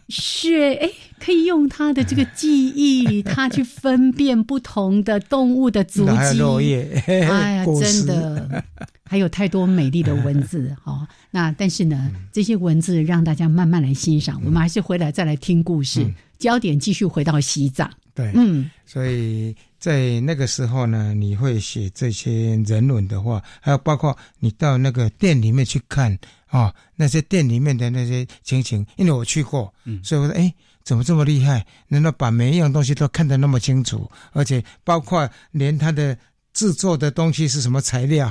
雪哎，可以用它的这个记忆，它去分辨不同的动物的足迹。落叶，哎呀，真的，还有太多美丽的文字哈。那但是呢，这些文字让大家慢慢来欣赏。我们还是回来再来听故事，焦点继续回到西藏。对，嗯，所以在那个时候呢，你会写这些人文的话，还有包括你到那个店里面去看啊，那些店里面的那些情形，因为我去过，嗯，所以我说，哎，怎么这么厉害？能够把每一样东西都看得那么清楚，而且包括连他的。制作的东西是什么材料？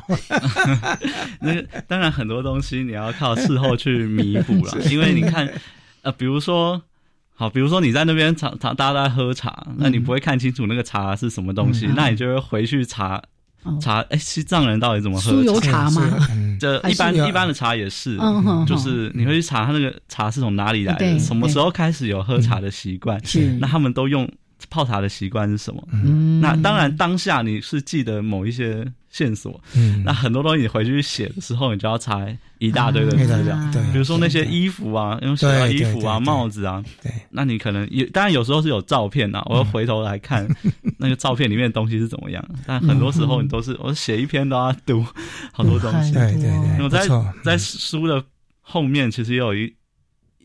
那当然很多东西你要靠事后去弥补了，因为你看，呃，比如说，好，比如说你在那边茶茶大家在喝茶，那你不会看清楚那个茶是什么东西，那你就会回去查查，哎，西藏人到底怎么喝？酥油茶吗？这一般一般的茶也是，就是你会去查他那个茶是从哪里来的，什么时候开始有喝茶的习惯，那他们都用。泡茶的习惯是什么？嗯，那当然，当下你是记得某一些线索。嗯，那很多东西你回去写的时候，你就要查一大堆的资料。对，比如说那些衣服啊，用写的衣服啊，帽子啊。对，那你可能有，当然有时候是有照片啊，我要回头来看 那个照片里面的东西是怎么样。但很多时候你都是我写一篇都要读好多东西。对对对，我在在书的后面其实也有一。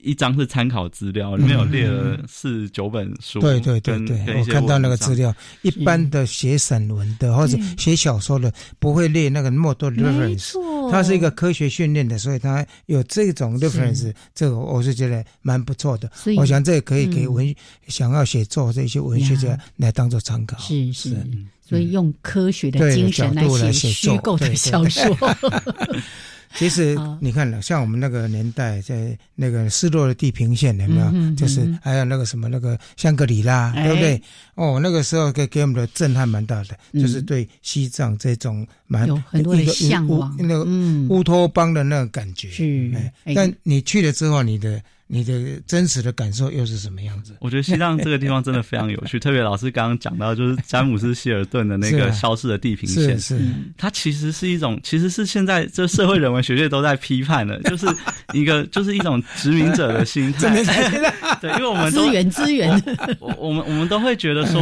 一张是参考资料，里面有列了四九本书。对对对对，我看到那个资料，一般的写散文的或者写小说的不会列那个那么多 reference。它是一个科学训练的，所以它有这种 reference，这个我是觉得蛮不错的。我想这可以给文想要写作这些文学家来当做参考。是是，所以用科学的精神来写虚构的小说。其实你看了，像我们那个年代，在那个失落的地平线，有没有？就是还有那个什么那个香格里拉，对不对？哦，那个时候给给我们的震撼蛮大的，就是对西藏这种蛮有很多的向往，那个乌托邦的那个感觉。是，但你去了之后，你的。你的真实的感受又是什么样子？我觉得西藏这个地方真的非常有趣，特别老师刚刚讲到，就是詹姆斯希尔顿的那个消失的地平线，是它其实是一种，其实是现在这社会人文学界都在批判的，就是一个就是一种殖民者的心态。对，因为我们资源资源，我我们我们都会觉得说，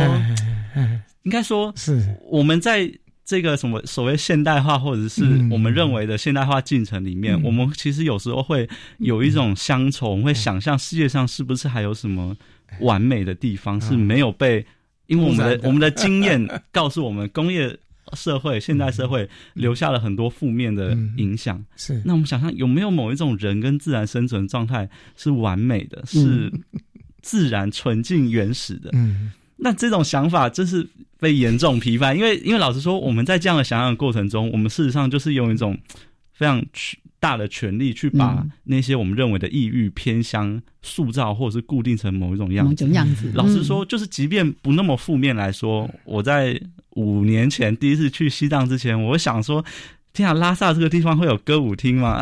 应该说是我们在。这个什么所谓现代化，或者是我们认为的现代化进程里面，我们其实有时候会有一种乡愁，我们会想象世界上是不是还有什么完美的地方是没有被，因为我们的我们的经验告诉我们，工业社会、现代社会留下了很多负面的影响。是，那我们想象有没有某一种人跟自然生存状态是完美的，是自然纯净原始的？嗯。那这种想法真是被严重批判，因为因为老实说，我们在这样的想象过程中，我们事实上就是用一种非常大的权力去把那些我们认为的抑郁偏乡塑造或者是固定成某一种样子。样子。老实说，就是即便不那么负面来说，我在五年前第一次去西藏之前，我想说。天啊，拉萨这个地方会有歌舞厅吗？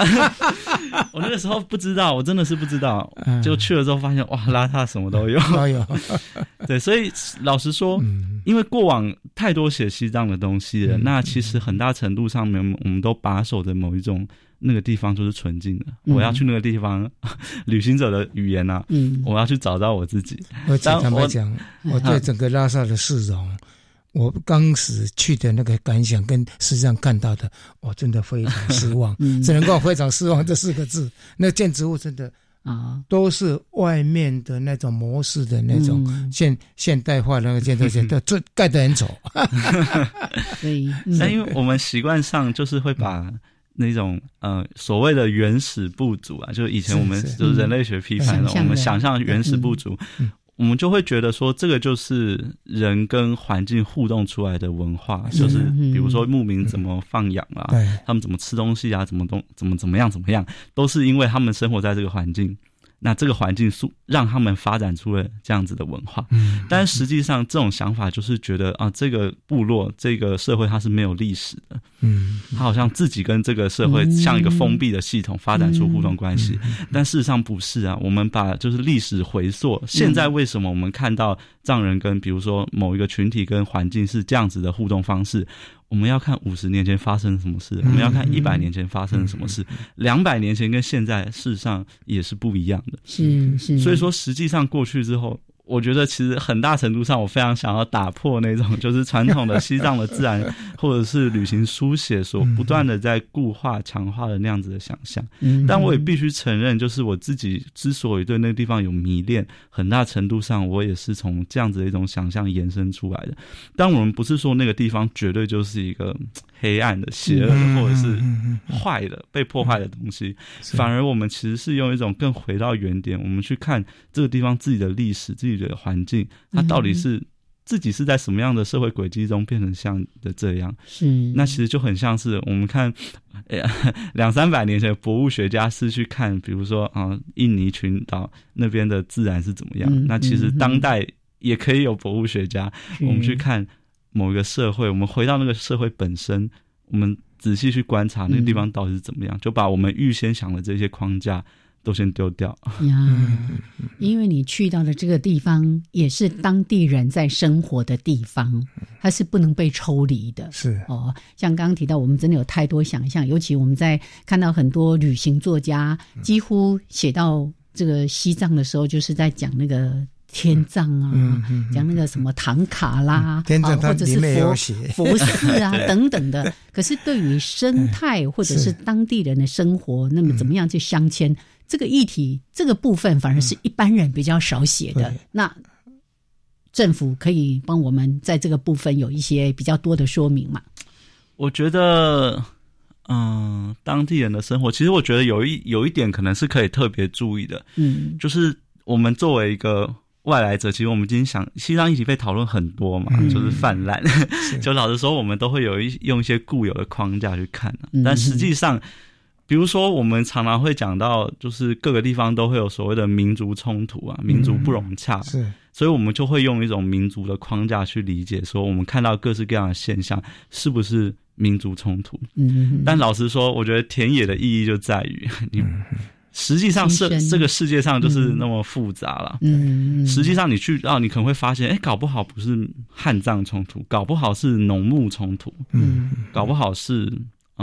我那个时候不知道，我真的是不知道。就去了之后发现，哇，拉萨什么都有。都有。对，所以老实说，因为过往太多写西藏的东西了，那其实很大程度上面，我们都把守着某一种那个地方就是纯净的。我要去那个地方，旅行者的语言啊，我要去找到我自己。我坦白讲，我对整个拉萨的市容。我当时去的那个感想跟实际上看到的，我真的非常失望，只能够非常失望这四个字。那建筑物真的啊，都是外面的那种模式的那种现现代化那个建筑物，都 这盖得很丑。对，那因为我们习惯上就是会把那种呃所谓的原始部族啊，就是以前我们就是人类学批判的，我们想象原始部族。我们就会觉得说，这个就是人跟环境互动出来的文化，就是比如说牧民怎么放养啊，他们怎么吃东西啊，怎么东怎么怎么样怎么样，都是因为他们生活在这个环境。那这个环境素让他们发展出了这样子的文化，嗯，但实际上这种想法就是觉得啊，这个部落这个社会它是没有历史的，嗯，它好像自己跟这个社会像一个封闭的系统发展出互动关系，但事实上不是啊。我们把就是历史回溯，现在为什么我们看到藏人跟比如说某一个群体跟环境是这样子的互动方式？我们要看五十年前发生什么事，我们要看一百年前发生了什么事，两百年前跟现在事实上也是不一样的。是是，所以说实际上过去之后。我觉得其实很大程度上，我非常想要打破那种 就是传统的西藏的自然 或者是旅行书写所不断的在固化强化的那样子的想象。但我也必须承认，就是我自己之所以对那个地方有迷恋，很大程度上我也是从这样子的一种想象延伸出来的。但我们不是说那个地方绝对就是一个黑暗的、邪恶的或者是坏的、被破坏的东西，反而我们其实是用一种更回到原点，我们去看这个地方自己的历史、自己。的环境，它到底是自己是在什么样的社会轨迹中变成像的这样？是那其实就很像是我们看，两三百年前博物学家是去看，比如说啊，印尼群岛那边的自然是怎么样？那其实当代也可以有博物学家，我们去看某一个社会，我们回到那个社会本身，我们仔细去观察那个地方到底是怎么样，就把我们预先想的这些框架。都先丢掉呀，因为你去到的这个地方也是当地人在生活的地方，它是不能被抽离的。是哦，像刚刚提到，我们真的有太多想象，尤其我们在看到很多旅行作家几乎写到这个西藏的时候，就是在讲那个天葬啊，讲那个什么唐卡啦，天啊，或者是佛佛寺啊 等等的。可是对于生态或者是当地人的生活，那么怎么样去相牵？这个议题这个部分反而是一般人比较少写的，那政府可以帮我们在这个部分有一些比较多的说明嘛？我觉得，嗯，当地人的生活，其实我觉得有一有一点可能是可以特别注意的，嗯，就是我们作为一个外来者，其实我们今天想西藏议题被讨论很多嘛，就是泛滥，就老实说，我们都会有一用一些固有的框架去看，但实际上。比如说，我们常常会讲到，就是各个地方都会有所谓的民族冲突啊，民族不融洽，是，所以我们就会用一种民族的框架去理解，说我们看到各式各样的现象是不是民族冲突？嗯，但老实说，我觉得田野的意义就在于，你实际上是这个世界上就是那么复杂了。嗯，实际上你去啊，你可能会发现，哎，搞不好不是汉藏冲突，搞不好是农牧冲突，嗯，搞不好是。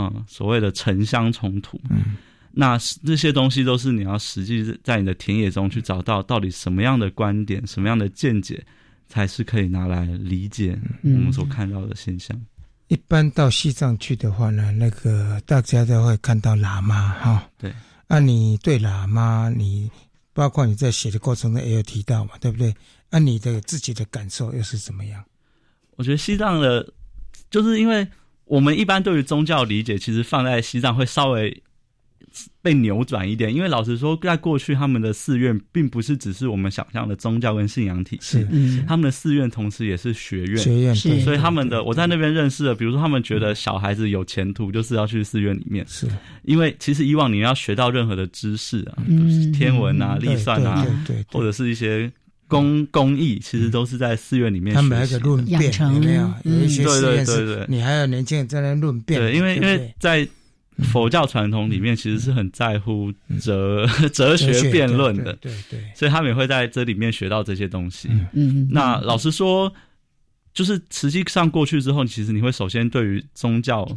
嗯，所谓的城乡冲突，嗯，那这些东西都是你要实际在你的田野中去找到，到底什么样的观点、什么样的见解，才是可以拿来理解我们所看到的现象。一般到西藏去的话呢，那个大家都会看到喇嘛哈，对。那你对喇嘛，你包括你在写的过程中也有提到嘛，对不对？那你的自己的感受又是怎么样？我觉得西藏的，就是因为。我们一般对于宗教理解，其实放在西藏会稍微被扭转一点，因为老实说，在过去他们的寺院并不是只是我们想象的宗教跟信仰体系，他们的寺院同时也是学院，学院，所以他们的我在那边认识的，比如说他们觉得小孩子有前途，就是要去寺院里面，是。因为其实以往你要学到任何的知识啊，天文啊、历算啊，或者是一些。工工艺其实都是在寺院里面，他们还有论辩，有没有？有一些对对对对，你还有年轻人在那论辩。对，因为因为在佛教传统里面，其实是很在乎哲 哲学辩论的，对对，所以他们也会在这里面学到这些东西。嗯，那老实说，就是实际上过去之后，其实你会首先对于宗教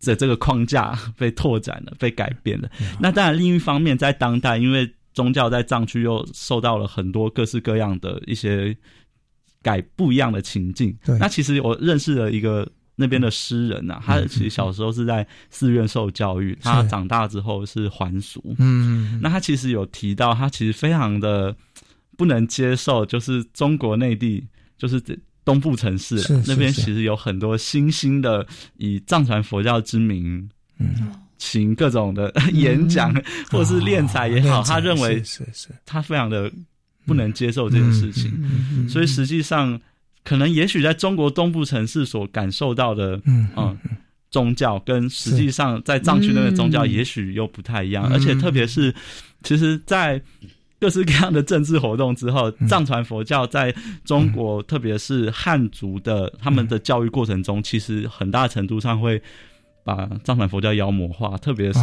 的这个框架被拓展了，被改变了。那当然，另一方面，在当代，因为宗教在藏区又受到了很多各式各样的一些改不一样的情境。对。那其实我认识了一个那边的诗人呐，他其实小时候是在寺院受教育，他长大之后是还俗。嗯，那他其实有提到，他其实非常的不能接受，就是中国内地，就是东部城市那边，其实有很多新兴的以藏传佛教之名。嗯。请各种的 演讲，或者是练才也好，他认为是是，他非常的不能接受这件事情，所以实际上可能也许在中国东部城市所感受到的，嗯宗教跟实际上在藏区那边宗教也许又不太一样，而且特别是，其实，在各式各样的政治活动之后，藏传佛教在中国，特别是汉族的他们的教育过程中，其实很大程度上会。把藏传佛教妖魔化，特别是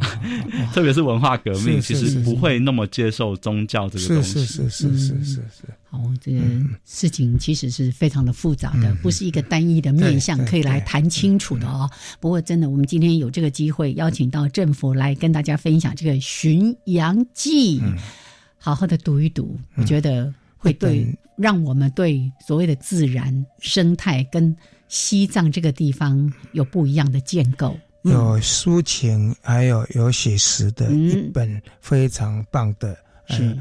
特别是文化革命，其实不会那么接受宗教这个东西。是是是是是是。好，这个事情其实是非常的复杂的，不是一个单一的面相可以来谈清楚的哦。不过，真的，我们今天有这个机会邀请到政府来跟大家分享这个《巡洋记》，好好的读一读，我觉得。会对让我们对所谓的自然生态跟西藏这个地方有不一样的建构。有抒情，还有有写实的一本非常棒的，是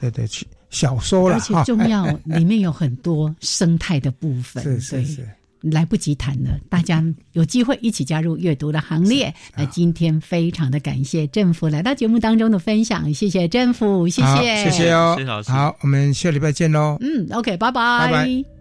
对对小说了。而且重要，里面有很多生态的部分。是是是。来不及谈了，大家有机会一起加入阅读的行列。那今天非常的感谢政府来到节目当中的分享，谢谢政府，谢谢，谢谢哦，好，我们下礼拜见喽。嗯，OK，拜拜，拜拜。